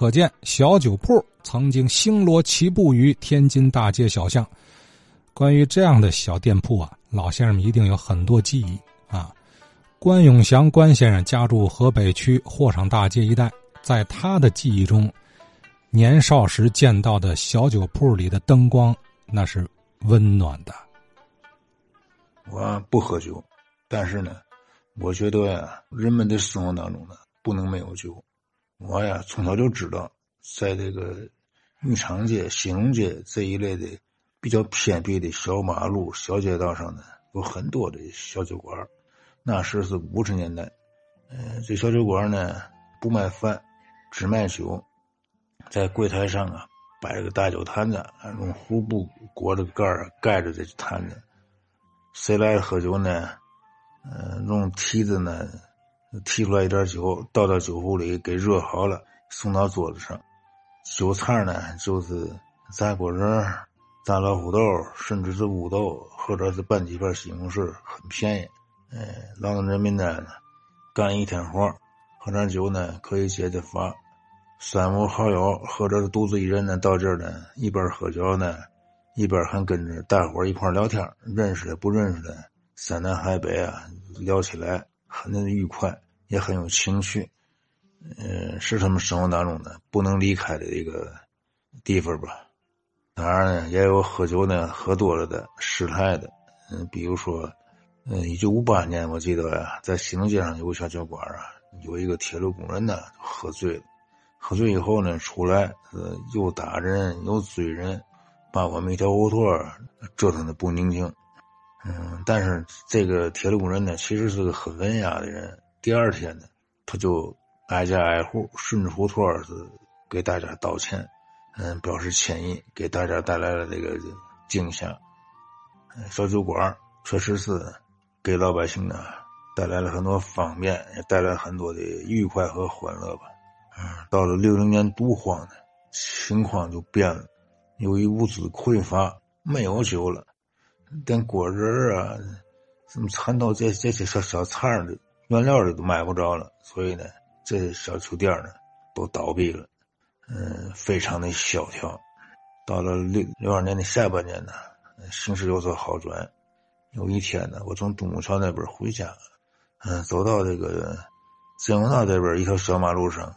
可见小酒铺曾经星罗棋布于天津大街小巷。关于这样的小店铺啊，老先生们一定有很多记忆啊。关永祥关先生家住河北区货场大街一带，在他的记忆中，年少时见到的小酒铺里的灯光，那是温暖的。我不喝酒，但是呢，我觉得呀，人们的生活当中呢，不能没有酒。我呀，从小就知道，在这个玉长街、兴隆街这一类的比较偏僻的小马路、小街道上呢，有很多的小酒馆。那时是五十年代，嗯，这小酒馆呢，不卖饭，只卖酒，在柜台上啊，摆着个大酒坛子，用红布裹着盖盖着这坛子。谁来喝酒呢？嗯，用提子呢，提出来一点酒，倒到酒壶里，给热好了，送到桌子上。酒菜呢，就是炸果仁、炸老虎豆，甚至是乌豆，或者是拌几片西红柿，很便宜。哎，劳动人民呢，干一天活，喝点酒呢，可以解解乏。三五好友或者是独自一人呢，到这儿呢，一边喝酒呢。一边还跟着大伙一块聊天，认识的不认识的，山南海北啊，聊起来很愉快，也很有情趣。嗯，是他们生活当中的不能离开的一个地方吧。当然呢，也有喝酒呢，喝多了的失态的。嗯，比如说，嗯，一九五八年，我记得，在西隆街上有个小酒馆啊，有一个铁路工人呢，喝醉了，喝醉以后呢，出来，又打人又追人。把我们一条胡同折腾的不宁静，嗯，但是这个铁路工人呢，其实是个很文雅的人。第二天呢，他就挨家挨户顺着胡同是给大家道歉，嗯，表示歉意，给大家带来了这个惊吓。小酒馆确实是给老百姓呢带来了很多方便，也带来很多的愉快和欢乐吧。嗯，到了六零年毒荒呢，情况就变了。由于物资匮乏，没有酒了，连果仁啊、什么蚕豆这这些小小菜的原料的都买不着了，所以呢，这小酒店呢都倒闭了，嗯，非常的萧条。到了六六二年的下半年呢，形势有所好转。有一天呢，我从东木桥那边回家，嗯，走到这个建国道这边一条小马路上，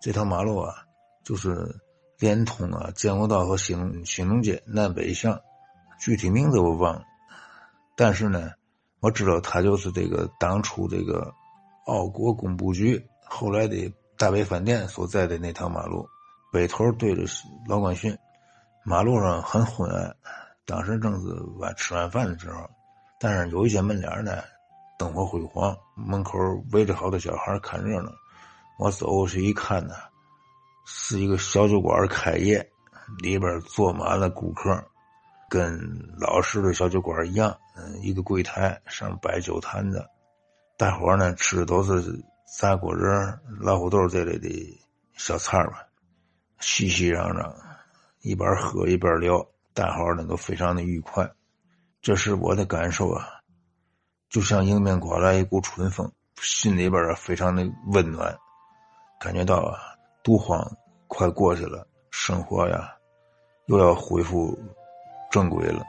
这条马路啊，就是。连通啊，建国道和兴隆兴隆街南北向，具体名字我忘了，但是呢，我知道他就是这个当初这个奥国工部局后来的大北饭店所在的那条马路，北头对着老关训，马路上很昏暗，当时正是晚吃完饭的时候，但是有一些门脸呢，灯火辉煌，门口围着好多小孩看热闹，我走过去一看呢。是一个小酒馆开业，里边坐满了顾客，跟老式的小酒馆一样。嗯，一个柜台上摆酒坛子，大伙呢吃的都是炸果仁、老虎豆这类的小菜吧，熙熙攘攘，一边喝一边聊，大伙呢都非常的愉快。这是我的感受啊，就像迎面刮来一股春风，心里边啊非常的温暖，感觉到啊。毒荒快过去了，生活呀又要恢复正轨了。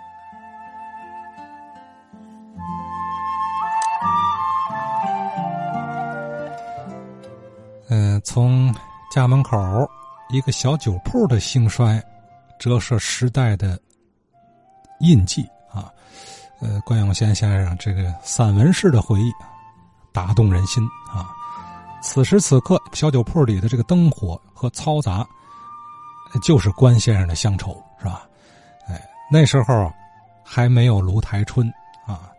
从家门口一个小酒铺的兴衰，折射时代的印记啊。呃，关永先先生这个散文式的回忆，打动人心啊。此时此刻，小酒铺里的这个灯火和嘈杂，就是关先生的乡愁，是吧？哎，那时候还没有卢台春啊，